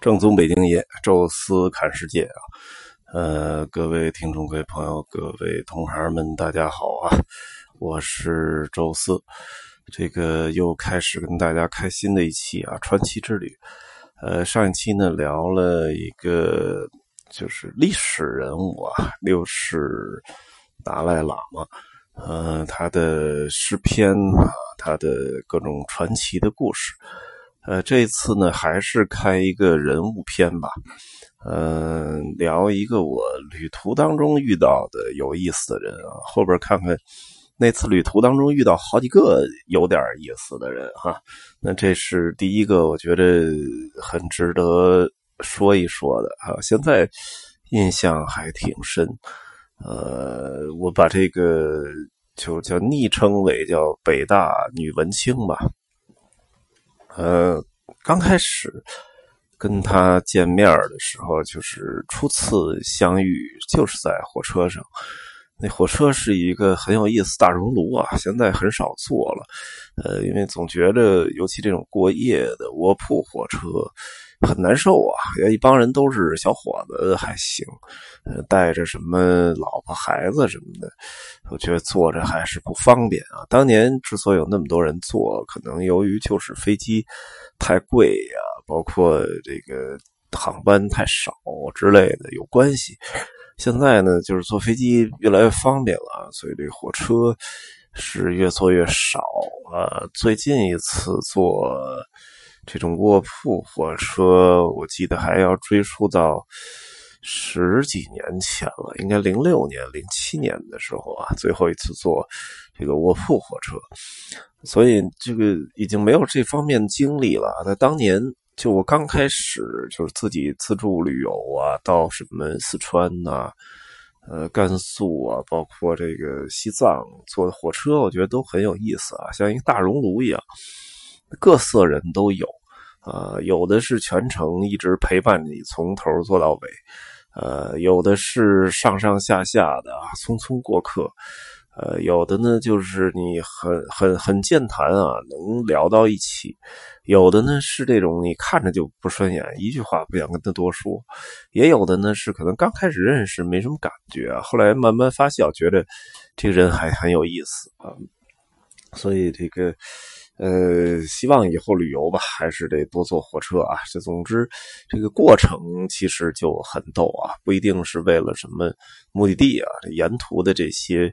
正宗北京爷，宙斯看世界啊！呃，各位听众、各位朋友、各位同行们，大家好啊！我是宙斯，这个又开始跟大家开新的一期啊，传奇之旅。呃，上一期呢聊了一个就是历史人物啊，六世达赖喇嘛，呃，他的诗篇啊，他的各种传奇的故事。呃，这次呢还是开一个人物篇吧，嗯，聊一个我旅途当中遇到的有意思的人啊，后边看看那次旅途当中遇到好几个有点意思的人哈。那这是第一个，我觉得很值得说一说的哈。现在印象还挺深，呃，我把这个就叫昵称为叫北大女文青吧。呃，刚开始跟他见面的时候，就是初次相遇，就是在火车上。那火车是一个很有意思大熔炉啊，现在很少坐了。呃，因为总觉得，尤其这种过夜的卧铺火车很难受啊。一帮人都是小伙子还行，带着什么老婆孩子什么的，我觉得坐着还是不方便啊。当年之所以有那么多人坐，可能由于就是飞机太贵呀，包括这个航班太少之类的有关系。现在呢，就是坐飞机越来越方便了，所以这火车是越坐越少啊。最近一次坐这种卧铺火车，我记得还要追溯到十几年前了，应该零六年、零七年的时候啊，最后一次坐这个卧铺火车，所以这个已经没有这方面经历了。在当年。就我刚开始就是自己自助旅游啊，到什么四川呐、呃甘肃啊，包括这个西藏，坐的火车，我觉得都很有意思啊，像一个大熔炉一样，各色人都有呃，有的是全程一直陪伴你从头做到尾，呃，有的是上上下下的匆匆过客。呃，有的呢，就是你很很很健谈啊，能聊到一起；有的呢是这种你看着就不顺眼，一句话不想跟他多说；也有的呢是可能刚开始认识没什么感觉，后来慢慢发酵，觉得这个人还很有意思啊。所以这个呃，希望以后旅游吧，还是得多坐火车啊。这总之，这个过程其实就很逗啊，不一定是为了什么目的地啊，沿途的这些。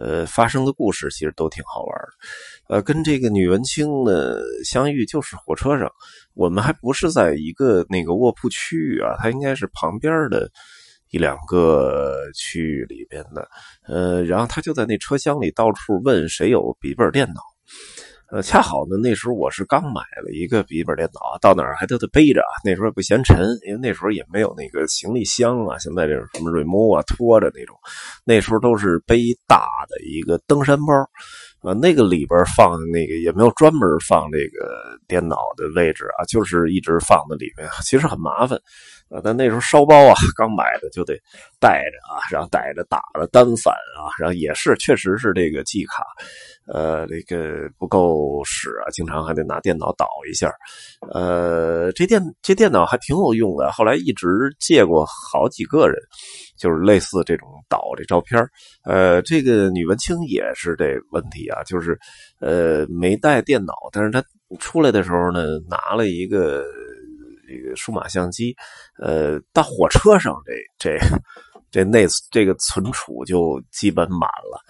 呃，发生的故事其实都挺好玩的。呃，跟这个女文青呢相遇就是火车上，我们还不是在一个那个卧铺区域啊，它应该是旁边的一两个区域里边的。呃，然后他就在那车厢里到处问谁有笔记本电脑。呃，恰好呢，那时候我是刚买了一个笔记本电脑，到哪儿还都得背着。那时候也不嫌沉，因为那时候也没有那个行李箱啊，现在这种什么 remove 啊，拖着那种。那时候都是背大的一个登山包，啊，那个里边放那个也没有专门放这个电脑的位置啊，就是一直放在里面，其实很麻烦。啊，但那时候烧包啊，刚买的就得带着啊，然后带着打了单反啊，然后也是，确实是这个记卡，呃，这个不够使啊，经常还得拿电脑导一下。呃，这电这电脑还挺有用的，后来一直借过好几个人，就是类似这种导这照片。呃，这个女文青也是这问题啊，就是呃没带电脑，但是她出来的时候呢，拿了一个。这个数码相机，呃，到火车上这这这内这个存储就基本满了，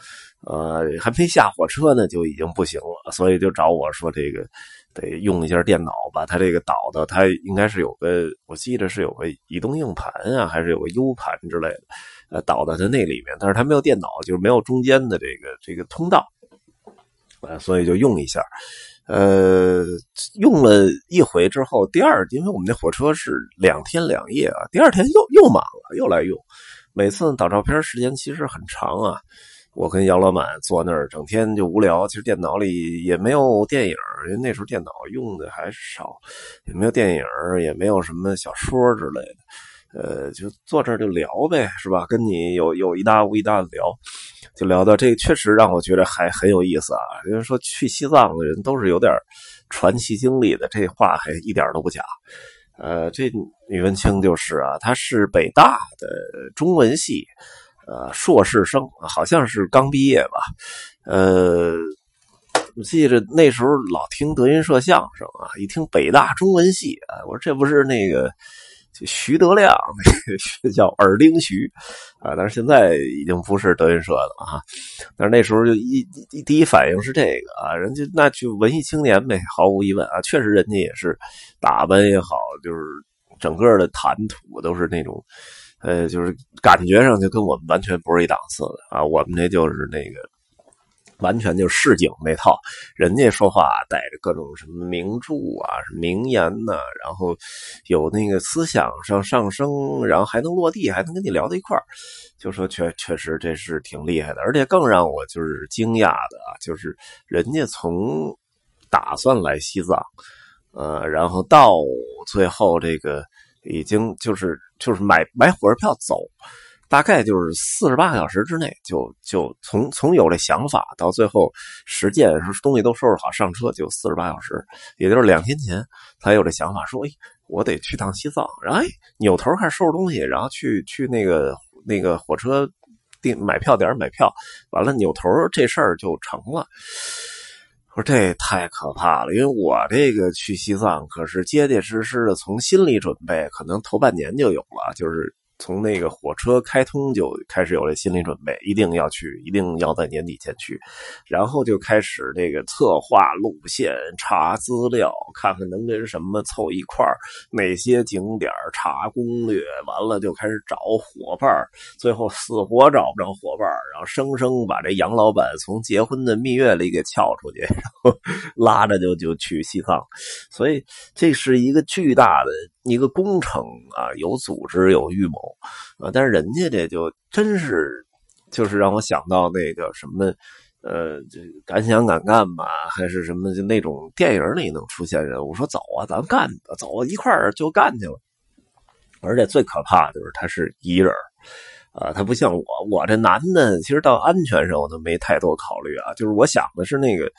呃，还没下火车呢就已经不行了，所以就找我说这个得用一下电脑把它这个导到，它应该是有个我记得是有个移动硬盘啊，还是有个 U 盘之类的，呃，导到它那里面，但是它没有电脑，就是没有中间的这个这个通道，呃，所以就用一下。呃，用了一回之后，第二，因为我们那火车是两天两夜啊，第二天又又满了，又来用。每次导照片时间其实很长啊。我跟杨老板坐那儿，整天就无聊。其实电脑里也没有电影，因为那时候电脑用的还少，也没有电影，也没有什么小说之类的。呃，就坐这儿就聊呗，是吧？跟你有有一搭无一搭的聊，就聊到这个，确实让我觉得还很有意思啊。因为说去西藏的人都是有点传奇经历的，这话还一点都不假。呃，这吕文清就是啊，他是北大的中文系，呃，硕士生，好像是刚毕业吧。呃，我记着那时候老听德云社相声啊，一听北大中文系啊，我说这不是那个。徐德亮 那个叫耳钉徐啊，但是现在已经不是德云社了啊。但是那时候就一第一反应是这个啊，人家那就文艺青年呗，毫无疑问啊，确实人家也是打扮也好，就是整个的谈吐都是那种，呃，就是感觉上就跟我们完全不是一档次的啊。我们那就是那个。完全就是市井那套，人家说话带着各种什么名著啊、名言呐，然后有那个思想上上升，然后还能落地，还能跟你聊到一块儿，就说确确实这是挺厉害的。而且更让我就是惊讶的啊，就是人家从打算来西藏，呃，然后到最后这个已经就是就是买买火车票走。大概就是四十八个小时之内，就就从从有这想法到最后实践，说东西都收拾好上车，就四十八小时，也就是两天前才有这想法，说哎，我得去趟西藏，然后哎，扭头开始收拾东西，然后去去那个那个火车订买票点买票，完了扭头这事儿就成了。我说这太可怕了，因为我这个去西藏可是结结实实的从心理准备，可能头半年就有了，就是。从那个火车开通就开始有了心理准备，一定要去，一定要在年底前去，然后就开始这个策划路线、查资料，看看能跟什么凑一块儿，哪些景点查攻略，完了就开始找伙伴最后死活找不着伙伴然后生生把这杨老板从结婚的蜜月里给撬出去，然后拉着就就去西藏，所以这是一个巨大的。一个工程啊，有组织有预谋啊，但是人家这就真是，就是让我想到那个什么，呃，这敢想敢干吧，还是什么就那种电影里能出现人物，说走啊，咱干，走啊一块儿就干去了。而且最可怕的就是他是一人啊，他不像我，我这男的，其实到安全上我都没太多考虑啊，就是我想的是那个。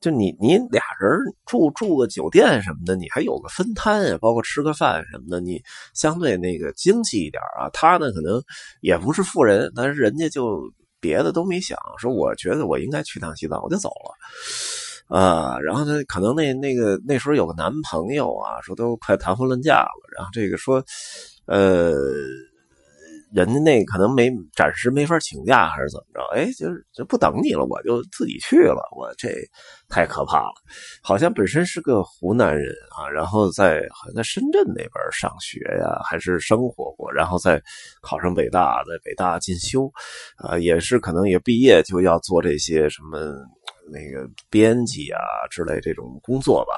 就你你俩人住住个酒店什么的，你还有个分摊啊，包括吃个饭什么的，你相对那个经济一点啊。他呢可能也不是富人，但是人家就别的都没想，说我觉得我应该去趟西藏，我就走了啊。然后他可能那那个那时候有个男朋友啊，说都快谈婚论嫁了，然后这个说呃。人家那可能没暂时没法请假，还是怎么着？哎，就是就不等你了，我就自己去了。我这太可怕了，好像本身是个湖南人啊，然后在好像在深圳那边上学呀，还是生活过，然后再考上北大，在北大进修，啊，也是可能也毕业就要做这些什么那个编辑啊之类这种工作吧。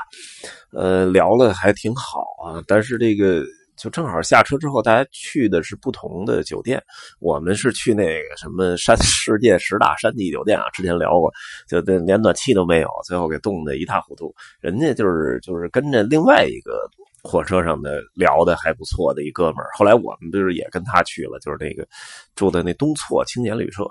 呃，聊了还挺好啊，但是这个。就正好下车之后，大家去的是不同的酒店。我们是去那个什么山 世界十大山地酒店啊，之前聊过，就连暖气都没有，最后给冻得一塌糊涂。人家就是就是跟着另外一个火车上的聊的还不错的一哥们儿，后来我们不是也跟他去了，就是那个住的那东错青年旅社。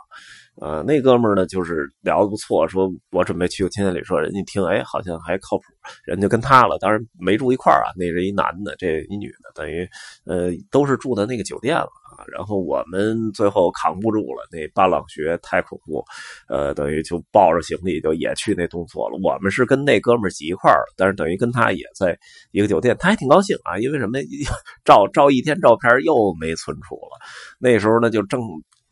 呃，那哥们儿呢，就是聊的不错，说我准备去个青年旅社，人家听，哎，好像还靠谱，人就跟他了。当然没住一块儿啊，那是一男的，这一女的，等于呃都是住的那个酒店了啊。然后我们最后扛不住了，那巴朗穴太恐怖，呃，等于就抱着行李就也去那动作了。我们是跟那哥们儿挤一块儿，但是等于跟他也在一个酒店，他还挺高兴啊，因为什么？照照一天照片又没存储了。那时候呢，就正。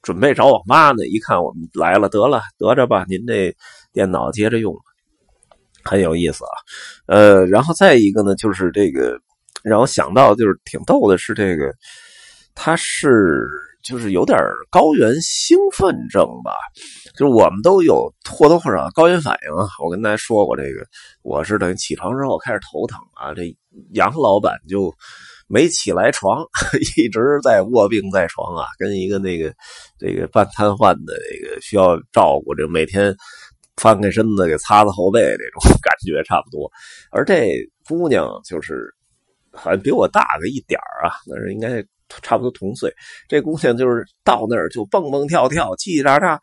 准备找我妈呢，一看我们来了，得了，得着吧，您这电脑接着用，很有意思啊。呃，然后再一个呢，就是这个让我想到，就是挺逗的是这个，他是就是有点高原兴奋症吧，就是我们都有或多或少高原反应啊。我跟大家说过，这个我是等于起床之后开始头疼啊，这杨老板就。没起来床，一直在卧病在床啊，跟一个那个这个半瘫痪的这个需要照顾，这每天翻开身子给擦擦后背这种 感觉差不多。而这姑娘就是好像比我大个一点啊，那是应该差不多同岁。这姑娘就是到那儿就蹦蹦跳跳、叽叽喳喳，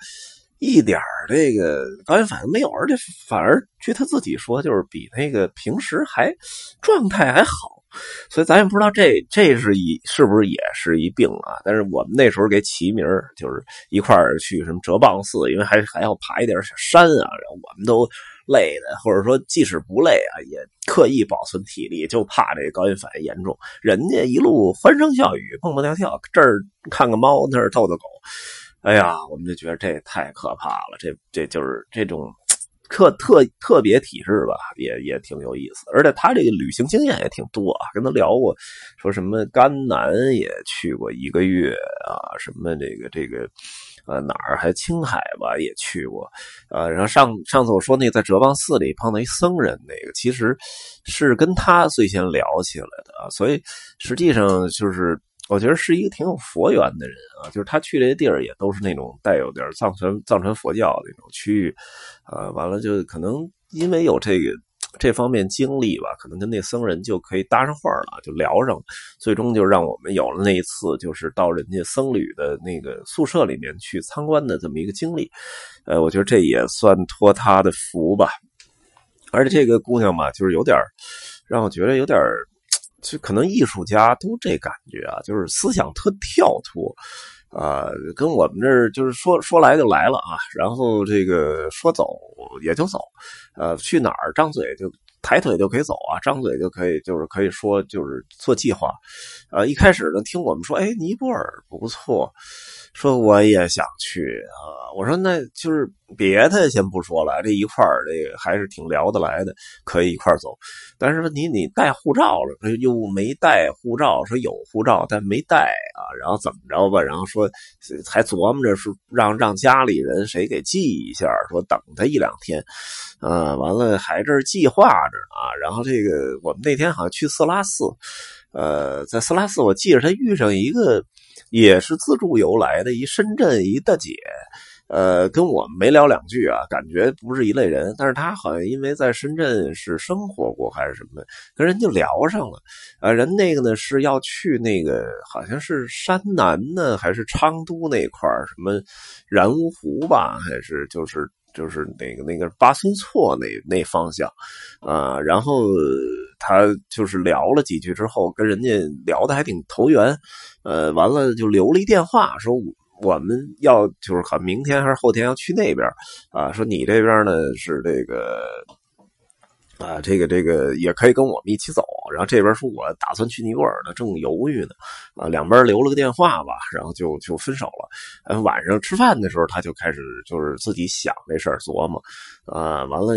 一点这个高原反应没有，而且反而据她自己说，就是比那个平时还状态还好。所以咱也不知道这这是一是不是也是一病啊？但是我们那时候给起名就是一块儿去什么哲蚌寺，因为还还要爬一点山啊，然后我们都累的，或者说即使不累啊，也刻意保存体力，就怕这高原反应严重。人家一路欢声笑语，蹦蹦跳跳，这儿看个猫，那儿逗逗狗，哎呀，我们就觉得这太可怕了，这这就是这种。特特特别体质吧，也也挺有意思，而且他这个旅行经验也挺多啊。跟他聊过，说什么甘南也去过一个月啊，什么这个这个，呃哪儿还青海吧也去过，呃，然后上上次我说那在哲蚌寺里碰到一僧人，那个其实是跟他最先聊起来的啊，所以实际上就是。我觉得是一个挺有佛缘的人啊，就是他去这些地儿也都是那种带有点藏传藏传佛教的那种区域，啊，完了就可能因为有这个这方面经历吧，可能跟那僧人就可以搭上话了，就聊上，最终就让我们有了那一次就是到人家僧侣的那个宿舍里面去参观的这么一个经历，呃，我觉得这也算托他的福吧，而且这个姑娘嘛，就是有点让我觉得有点。就可能艺术家都这感觉啊，就是思想特跳脱，啊，跟我们这就是说说来就来了啊，然后这个说走也就走，呃，去哪儿张嘴就抬腿就可以走啊，张嘴就可以就是可以说就是做计划，呃，一开始呢听我们说，哎，尼泊尔不错。说我也想去啊！我说那就是别的先不说了，这一块儿这个还是挺聊得来的，可以一块儿走。但是问题你带护照了，又没带护照，说有护照但没带啊，然后怎么着吧？然后说还琢磨着是让让家里人谁给寄一下，说等他一两天，啊，完了还这计划啊。然后这个我们那天好像去色拉寺，呃，在色拉寺我记着他遇上一个。也是自助游来的一深圳一大姐，呃，跟我们没聊两句啊，感觉不是一类人。但是她好像因为在深圳是生活过还是什么，跟人就聊上了。呃，人那个呢是要去那个好像是山南呢，还是昌都那块什么然乌湖吧，还是就是就是那个那个巴松措那那方向啊，然后。他就是聊了几句之后，跟人家聊的还挺投缘，呃，完了就留了一电话，说我们要就是看明天还是后天要去那边啊，说你这边呢是这个啊，这个这个也可以跟我们一起走，然后这边说我打算去尼泊尔呢，正犹豫呢，啊，两边留了个电话吧，然后就就分手了。嗯，晚上吃饭的时候，他就开始就是自己想这事儿琢磨，啊，完了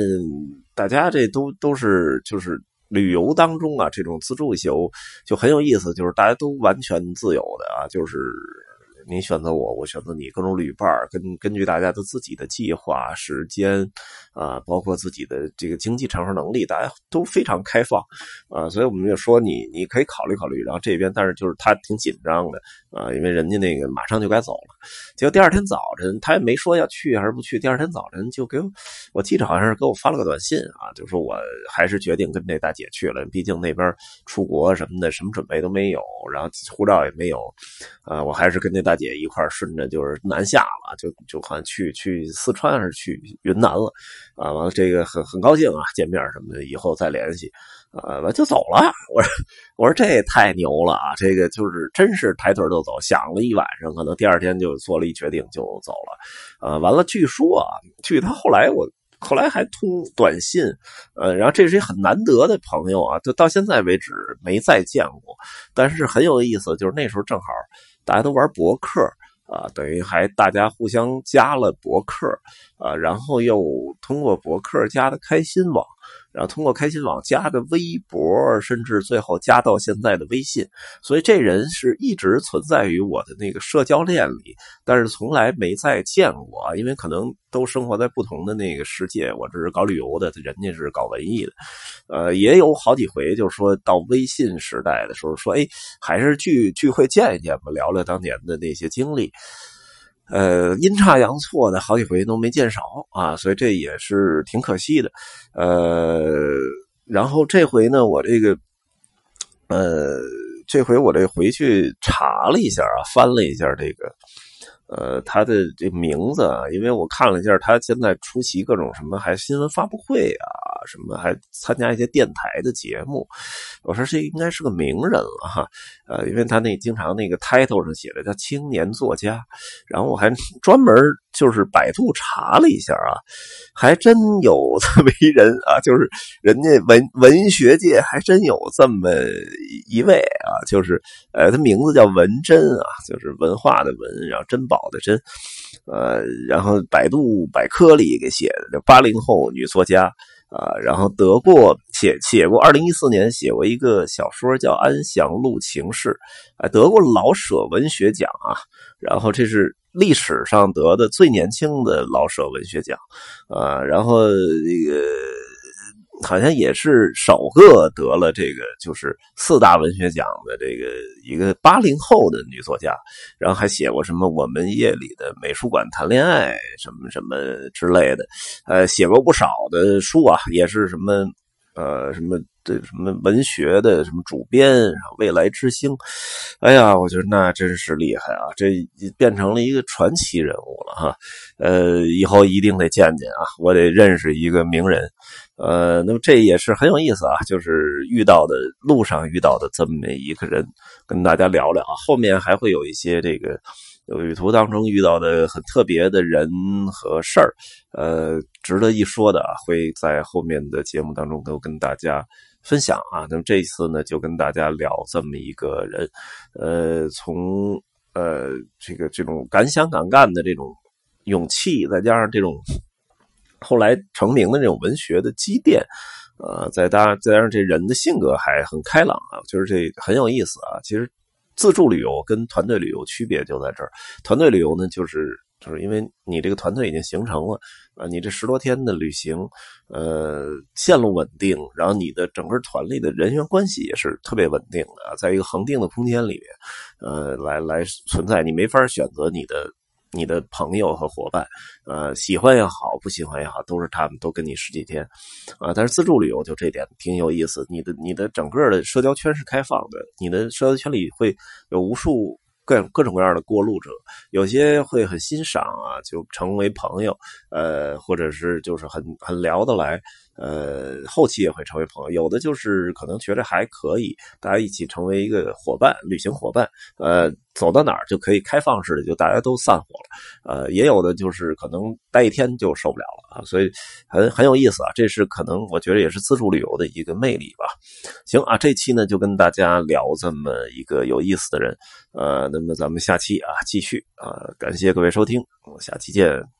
大家这都都是就是。旅游当中啊，这种自助游就很有意思，就是大家都完全自由的啊，就是。你选择我，我选择你，各种旅伴根根据大家的自己的计划、时间，啊，包括自己的这个经济承受能力，大家都非常开放，啊，所以我们就说你你可以考虑考虑。然后这边，但是就是他挺紧张的，啊，因为人家那个马上就该走了。结果第二天早晨，他也没说要去还是不去。第二天早晨就给我，我记着好像是给我发了个短信啊，就说我还是决定跟这大姐去了，毕竟那边出国什么的，什么准备都没有，然后护照也没有，啊，我还是跟那大。姐一块顺着就是南下了，就就好像去去四川还是去云南了，啊，完了这个很很高兴啊，见面什么的，以后再联系，啊，完就走了。我说我说这也太牛了啊，这个就是真是抬腿就走，想了一晚上，可能第二天就做了一决定就走了，啊，完了据说啊，据他后来我后来还通短信，呃，然后这是一很难得的朋友啊，就到现在为止没再见过，但是很有意思，就是那时候正好。大家都玩博客啊，等于还大家互相加了博客。啊，然后又通过博客加的开心网。然后通过开心网加的微博，甚至最后加到现在的微信，所以这人是一直存在于我的那个社交链里，但是从来没再见过，因为可能都生活在不同的那个世界。我这是搞旅游的，人家是搞文艺的，呃，也有好几回，就是说到微信时代的时候，说哎，还是聚聚会见一见吧，聊聊当年的那些经历。呃，阴差阳错的好几回都没见着啊，所以这也是挺可惜的。呃，然后这回呢，我这个，呃，这回我这回去查了一下啊，翻了一下这个，呃，他的这名字啊，因为我看了一下，他现在出席各种什么还新闻发布会啊什么还参加一些电台的节目。我说这应该是个名人了哈，呃，因为他那经常那个 title 上写的叫青年作家，然后我还专门就是百度查了一下啊，还真有这么一人啊，就是人家文文学界还真有这么一位啊，就是呃，他名字叫文珍啊，就是文化的文，然后珍宝的珍，呃，然后百度百科里给写的，八零后女作家。啊，然后得过写写过，二零一四年写过一个小说叫《安详路情事》，啊，得过老舍文学奖啊，然后这是历史上得的最年轻的老舍文学奖，啊，然后这个。好像也是首个得了这个就是四大文学奖的这个一个八零后的女作家，然后还写过什么《我们夜里的美术馆谈恋爱》什么什么之类的，呃，写过不少的书啊，也是什么呃什么。这什么文学的什么主编，未来之星，哎呀，我觉得那真是厉害啊！这变成了一个传奇人物了哈。呃，以后一定得见见啊，我得认识一个名人。呃，那么这也是很有意思啊，就是遇到的路上遇到的这么一个人，跟大家聊聊啊。后面还会有一些这个。旅途当中遇到的很特别的人和事儿，呃，值得一说的啊，会在后面的节目当中都跟大家分享啊。那么这一次呢，就跟大家聊这么一个人，呃，从呃这个这种敢想敢干的这种勇气，再加上这种后来成名的这种文学的积淀，呃，再加再加上这人的性格还很开朗啊，就是这很有意思啊。其实。自助旅游跟团队旅游区别就在这儿，团队旅游呢，就是就是因为你这个团队已经形成了，啊，你这十多天的旅行，呃，线路稳定，然后你的整个团里的人员关系也是特别稳定的，在一个恒定的空间里面，呃，来来存在，你没法选择你的。你的朋友和伙伴，呃，喜欢也好，不喜欢也好，都是他们都跟你十几天，啊，但是自助旅游就这点挺有意思，你的你的整个的社交圈是开放的，你的社交圈里会有无数各各种各样的过路者，有些会很欣赏啊，就成为朋友，呃，或者是就是很很聊得来。呃，后期也会成为朋友，有的就是可能觉得还可以，大家一起成为一个伙伴，旅行伙伴。呃，走到哪儿就可以开放式的，就大家都散伙了。呃，也有的就是可能待一天就受不了了啊，所以很很有意思啊。这是可能我觉得也是自助旅游的一个魅力吧。行啊，这期呢就跟大家聊这么一个有意思的人。呃，那么咱们下期啊继续啊，感谢各位收听，我们下期见。